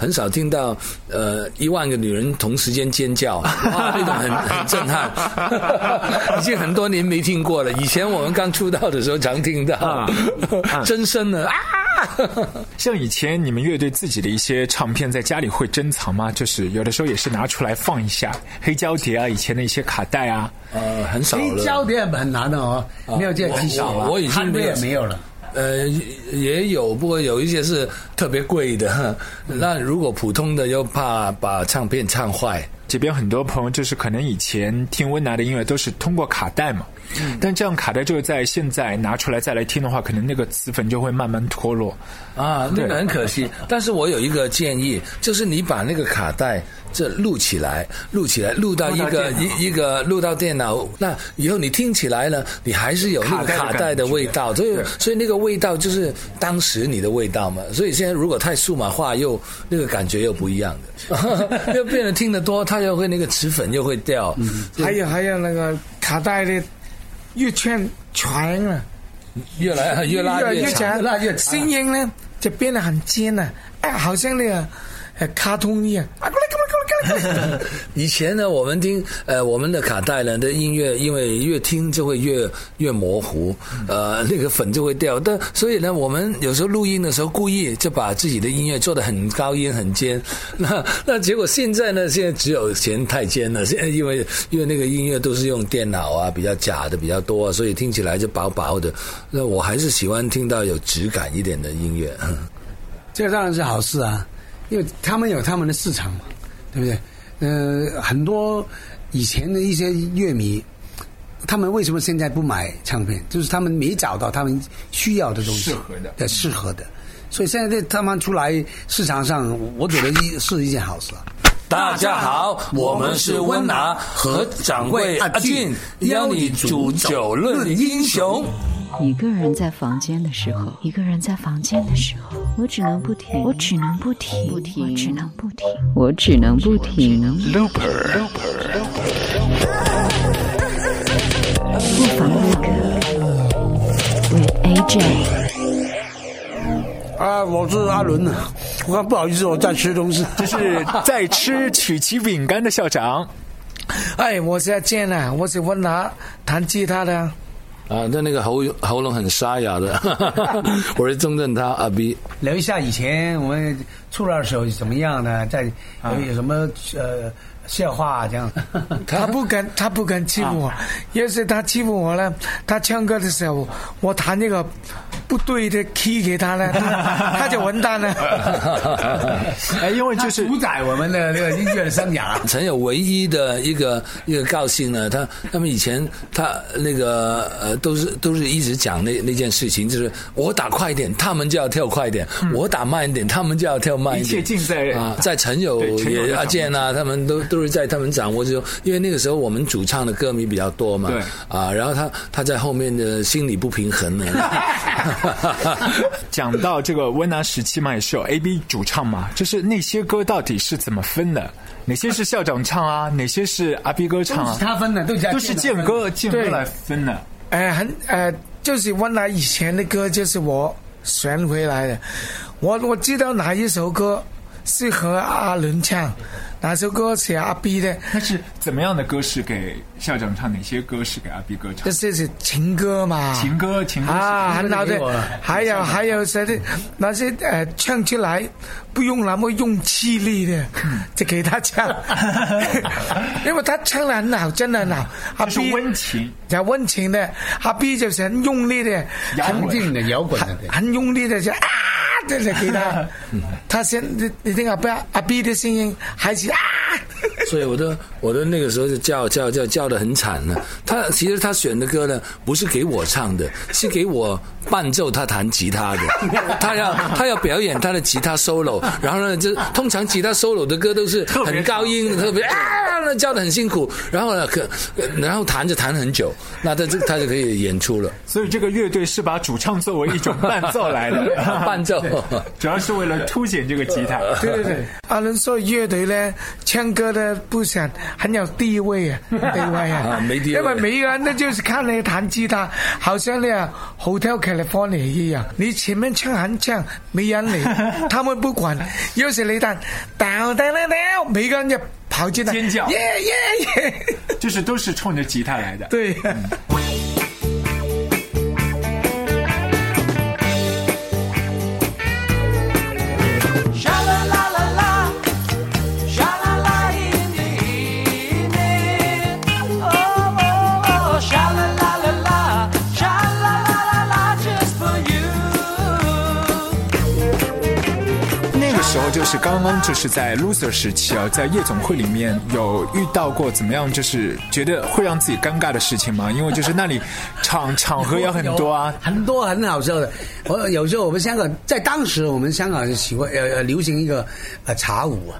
很少听到，呃，一万个女人同时间尖叫，这种很很震撼，已经很多年没听过了。以前我们刚出道的时候常听到，真声的啊，像以前你们乐队自己的一些唱片，在家里会珍藏吗？就是有的时候也是拿出来放一下黑胶碟啊，以前的一些卡带啊，呃，很少。黑胶碟很难的哦，没有这机啊，我我已经没有了。呃，也有，不过有一些是特别贵的，那如果普通的又怕把唱片唱坏。这边很多朋友就是可能以前听温拿的音乐都是通过卡带嘛，但这样卡带就是在现在拿出来再来听的话，可能那个磁粉就会慢慢脱落啊，那个很可惜。但是我有一个建议，就是你把那个卡带这录起来，录起来，录到一个一一个录到电脑，那以后你听起来了，你还是有那个卡带的味道，所以所以那个味道就是当时你的味道嘛。所以现在如果太数码化，又那个感觉又不一样的，又变得听得多他。又会那个磁粉又会掉，还有还有那个卡带的，越圈全了，越来越拉越长，声音呢就变得很尖了，哎，好像那个呃卡通一样。以前呢，我们听呃我们的卡带呢的音乐，因为越听就会越越模糊，呃，那个粉就会掉。但所以呢，我们有时候录音的时候故意就把自己的音乐做的很高音很尖。那那结果现在呢，现在只有嫌太尖了。现 在因为因为那个音乐都是用电脑啊，比较假的比较多，所以听起来就薄薄的。那我还是喜欢听到有质感一点的音乐。这当然是好事啊，因为他们有他们的市场嘛。对不对？呃，很多以前的一些乐迷，他们为什么现在不买唱片？就是他们没找到他们需要的东西，的适合的。所以现在他们出来市场上，我觉得一是一件好事。大家好，我们是温拿和掌柜阿俊，邀你煮酒论英雄。一个人在房间的时候，一个人在房间的时候，我只能不停，我只能不停，不停，我只能不停，我只能不停。Looper，Looper，Looper。不凡哥哥，喂，阿健。啊，我是阿伦呐，我不好意思，我在吃东西，这是在吃曲奇饼干的校长。哎，我是阿健呐，我是问他弹吉他的。啊，他那个喉喉咙很沙哑的，我是尊重他阿 B。聊一下以前我们出来的时候怎么样呢？在有有什么呃笑话这样？他不敢，他不敢欺负我。要是他欺负我了，他唱歌的时候，我弹那个。不对的，踢给他了，他就完蛋了。哎，因为就是主宰我们的那个音乐生涯。陈友唯一的一个一个高兴呢，他他们以前他那个呃都是都是一直讲那那件事情，就是我打快一点，他们就要跳快一点；我打慢一点，他们就要跳慢。一切尽在啊，在陈友也阿健啊，他们都都是在他们掌握，之中。因为那个时候我们主唱的歌迷比较多嘛，对啊，然后他他在后面的心理不平衡呢。哈，讲到这个温拿时期嘛，也是有 A B 主唱嘛，就是那些歌到底是怎么分的？哪些是校长唱啊？哪些是阿 B 哥唱啊？其是他分的，都是都是建哥建哥来分的。哎，很哎，就是温拿以前的歌，就是我选回来的。我我知道哪一首歌是和阿伦唱。哪首歌是阿 B 的？他是怎么样的歌？是给校长唱？哪些歌是给阿 B 歌唱？这是情歌嘛？情歌，情歌，啊，很好的。还有还有谁的那些呃，唱出来不用那么用气力的，就给他唱。因为他唱得很好，真的很好。这是温情，叫温情的。阿 B 就是很用力的，很定的摇滚的，很用力的，就啊。在给他，他先你你听阿要阿 B 的声音还是啊。所以我的我的那个时候就叫叫叫叫的很惨呢。他其实他选的歌呢不是给我唱的，是给我伴奏，他弹吉他的。他要他要表演他的吉他 solo，然后呢就通常吉他 solo 的歌都是很高音，特别啊那叫的很辛苦。然后呢可然后弹着弹很久，那他这他就可以演出了。所以这个乐队是把主唱作为一种伴奏来的，伴奏 主要是为了凸显这个吉他。对对对，阿伦说乐队呢，唱歌呢。不想很有地位啊，地位啊，因为美国人呢，就是看你弹吉他，好像你啊《Hotel California》一样。你前面唱很唱，没人理，他们不管。有是你弹，每个人就跑进来尖叫，耶耶耶！就是都是冲着吉他来的。对。刚刚就是在 loser 时期啊，在夜总会里面有遇到过怎么样？就是觉得会让自己尴尬的事情吗？因为就是那里场场合有很多啊，很多很好笑的。我有时候我们香港在当时我们香港喜欢呃呃流行一个呃茶舞啊，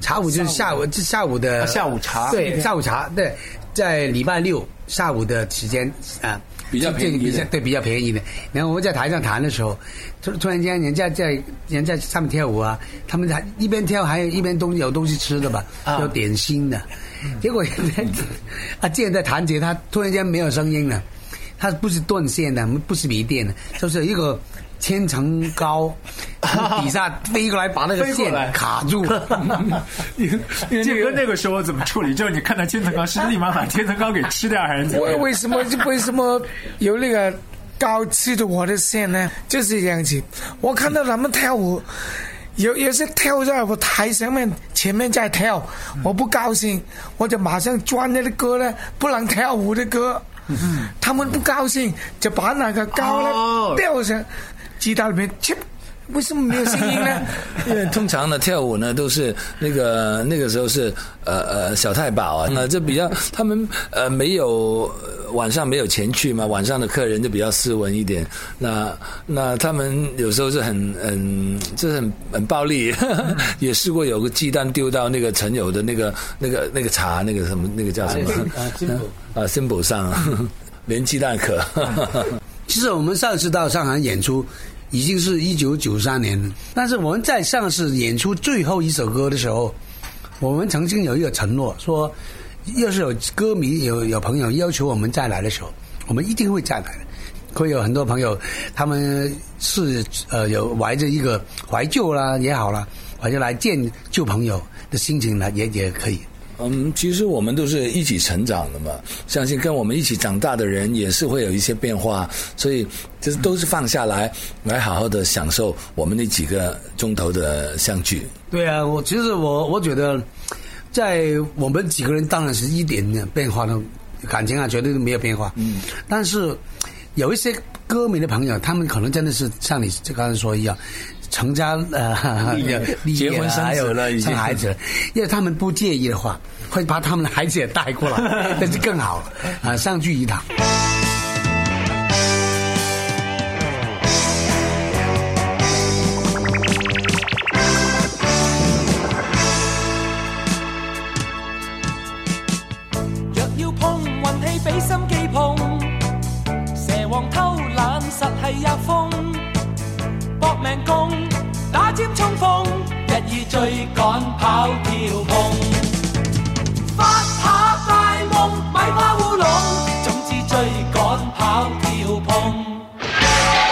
茶舞就是下午就下午的下午茶对下午茶对，在礼拜六下午的时间啊。比较便宜的，对比较便宜的。然后我们在台上弹的时候，突突然间人家在人家上面跳舞啊，他们还一边跳还有一边东有东西吃的吧，有点心的。结果，啊，然在弹吉他突然间没有声音了，他不是断线的，不是没电的，就是一个。千层糕，底下飞过来把那个线卡住。这 哥那个时候怎么处理？就是你看到千层糕，是立马把千层糕给吃掉还是？为为什么？为什么有那个糕吃着我的线呢？就是这样子。我看到他们跳舞，有有些跳在我台上面，前面在跳，我不高兴，我就马上转那个歌呢，不能跳舞的歌。他们不高兴，就把那个糕呢掉下。吉他里面切，为什么没有声音呢？因为通常呢跳舞呢都是那个那个时候是呃呃小太保啊，那就比较他们呃没有晚上没有钱去嘛，晚上的客人就比较斯文一点。那那他们有时候是很嗯，就是很很暴力，也试过有个鸡蛋丢到那个陈友的那个那个那个茶那个什么那个叫什么啊新埔上，连鸡蛋壳。是我们上次到上海演出，已经是一九九三年了。但是我们在上次演出最后一首歌的时候，我们曾经有一个承诺，说要是有歌迷有有朋友要求我们再来的时候，我们一定会再来的。会有很多朋友，他们是呃有怀着一个怀旧啦也好啦，怀着来见旧朋友的心情来，也也可以。嗯，其实我们都是一起成长的嘛，相信跟我们一起长大的人也是会有一些变化，所以这都是放下来，来好好的享受我们那几个钟头的相聚。对啊，我其实我我觉得，在我们几个人当然是一点变化的，感情啊绝对都没有变化。嗯，但是有一些歌迷的朋友，他们可能真的是像你刚才说一样。成家呃，结婚生子，生孩子，因为他们不介意的话，会把他们的孩子也带过来，那就更好了啊，上去一趟。尖冲锋，日意追赶跑跳碰，发下大梦，买花乌龙，总之追赶跑跳碰。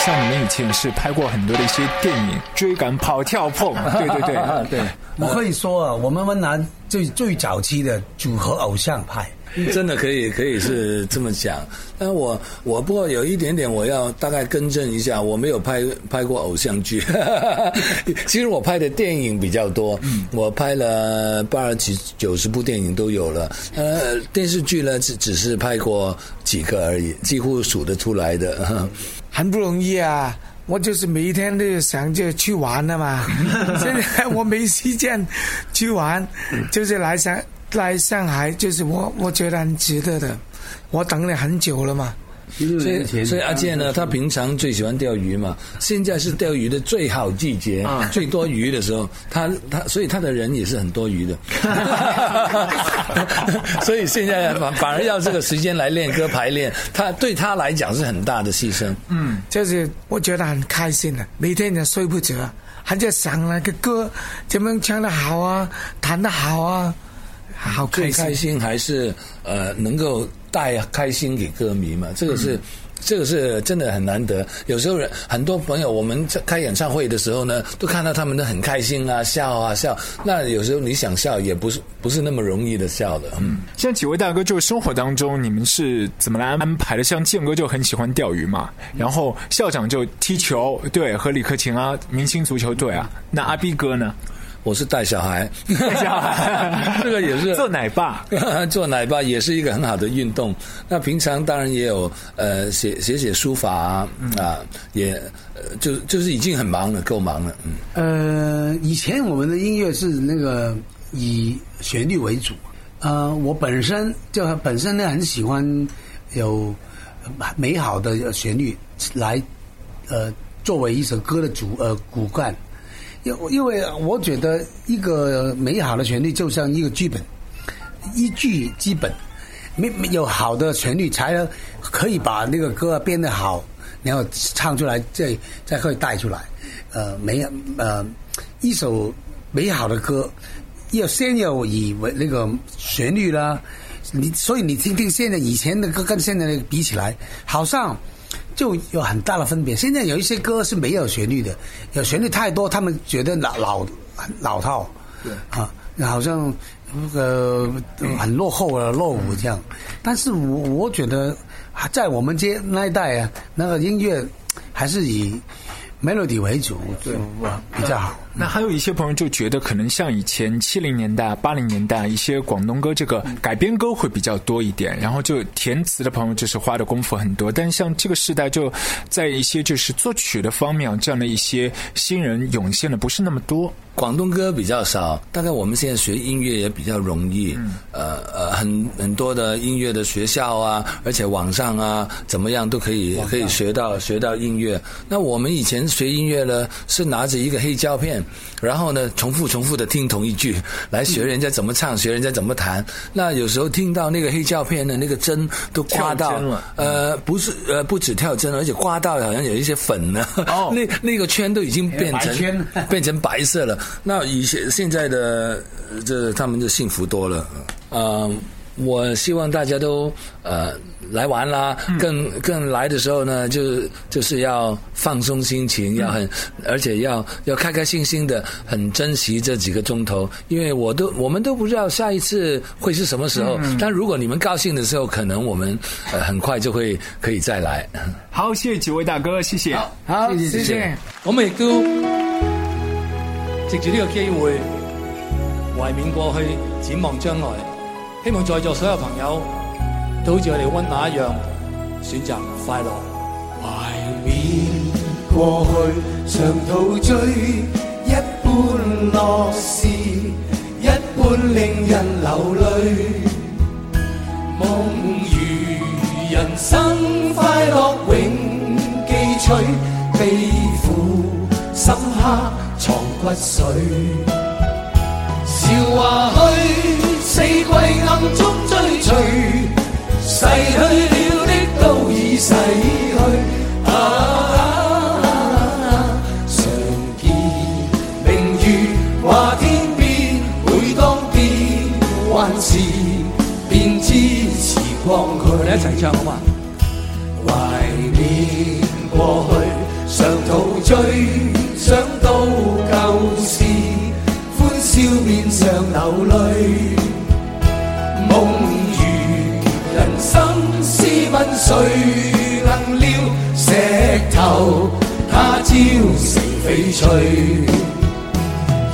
像你们以前是拍过很多的一些电影，追赶跑跳碰，对 对对，对。我可以说啊，我们温南最最早期的组合偶像派，真的可以，可以是这么讲。但我我不过有一点点，我要大概更正一下，我没有拍拍过偶像剧。其实我拍的电影比较多，我拍了八十几、九十部电影都有了。呃，电视剧呢只只是拍过几个而已，几乎数得出来的。很不容易啊！我就是每一天都想着去玩的嘛。现在我没时间去玩，就是来想。来上海就是我，我觉得很值得的。我等你很久了嘛。所以，所以阿健呢，他平常最喜欢钓鱼嘛。现在是钓鱼的最好季节，最多鱼的时候。他他，所以他的人也是很多鱼的。所以现在反反而要这个时间来练歌排练，他对他来讲是很大的牺牲。嗯，就是我觉得很开心的，每天也睡不着，还在想那个歌怎么唱的好啊，弹的好啊。好开心，开心还是呃，能够带开心给歌迷嘛？这个是，这个是真的很难得。有时候人很多朋友，我们在开演唱会的时候呢，都看到他们都很开心啊，笑啊笑。那有时候你想笑，也不是不是那么容易的笑的。嗯，像几位大哥，就是生活当中你们是怎么来安排的？像健哥就很喜欢钓鱼嘛，然后校长就踢球，对，和李克勤啊明星足球队啊。那阿 B 哥呢？我是带小孩，带小孩，这个也是做奶爸，做奶爸也是一个很好的运动。那平常当然也有呃写写写书法啊，啊，也就就是已经很忙了，够忙了。嗯，呃，以前我们的音乐是那个以旋律为主，呃，我本身就本身呢很喜欢有美好的旋律来呃作为一首歌的主呃骨干。因因为我觉得一个美好的旋律就像一个剧本，一剧基本，没没有好的旋律才能可以把那个歌变得好，然后唱出来，再再可以带出来。呃，美呃，一首美好的歌，要先要以为那个旋律啦，你所以你听听现在以前的歌跟现在的比起来，好像。就有很大的分别。现在有一些歌是没有旋律的，有旋律太多，他们觉得老老老套，对啊，好像那个很落后啊，落伍这样。但是我我觉得，在我们这那一代啊，那个音乐还是以。melody 为主，对吧？比较好。那还有一些朋友就觉得，可能像以前七零年代、八零年代一些广东歌，这个改编歌会比较多一点。然后就填词的朋友，就是花的功夫很多。但是像这个时代，就在一些就是作曲的方面，这样的一些新人涌现的不是那么多。广东歌比较少，大概我们现在学音乐也比较容易。嗯。呃。很很多的音乐的学校啊，而且网上啊怎么样都可以可以学到学到音乐。那我们以前学音乐呢，是拿着一个黑胶片，然后呢重复重复的听同一句来学人家怎么唱，学人家怎么弹。那有时候听到那个黑胶片的那个针都刮到，呃，不是呃不止跳针，而且刮到好像有一些粉呢。哦，那那个圈都已经变成 变成白色了。那以前现在的这他们就幸福多了。呃，我希望大家都呃来玩啦。更更来的时候呢，就就是要放松心情，要很而且要要开开心心的，很珍惜这几个钟头。因为我都我们都不知道下一次会是什么时候。但如果你们高兴的时候，可能我们很快就会可以再来。好，谢谢几位大哥，谢谢，好，谢谢，谢谢。我也都藉住呢个机会，怀缅过去，展望将来。希望在座所有朋友都好似我哋温拿一样，选择快乐。怀念过去，常陶醉，一般乐事，一般令人流泪。梦如人生，快乐永记取，悲苦深刻藏骨髓。韶华去，四季暗中追随，逝去了的都已逝去。啊，常见明月话天边，每当变还是便知时光佢一齐唱好吗？怀念过去，常陶醉。他朝成翡翠，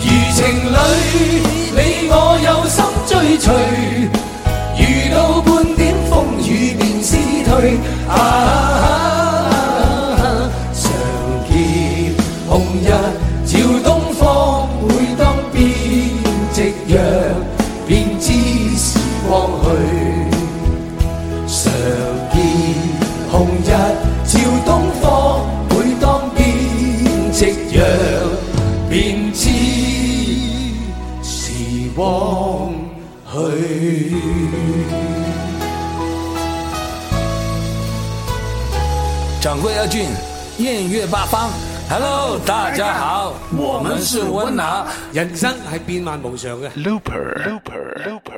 如情侣，你我有心追随，遇到半点风雨便撕退。掌柜阿俊，艳乐八方。Hello，大家好，我们是温拿。人生系变幻无常嘅。Looper，Looper，Looper。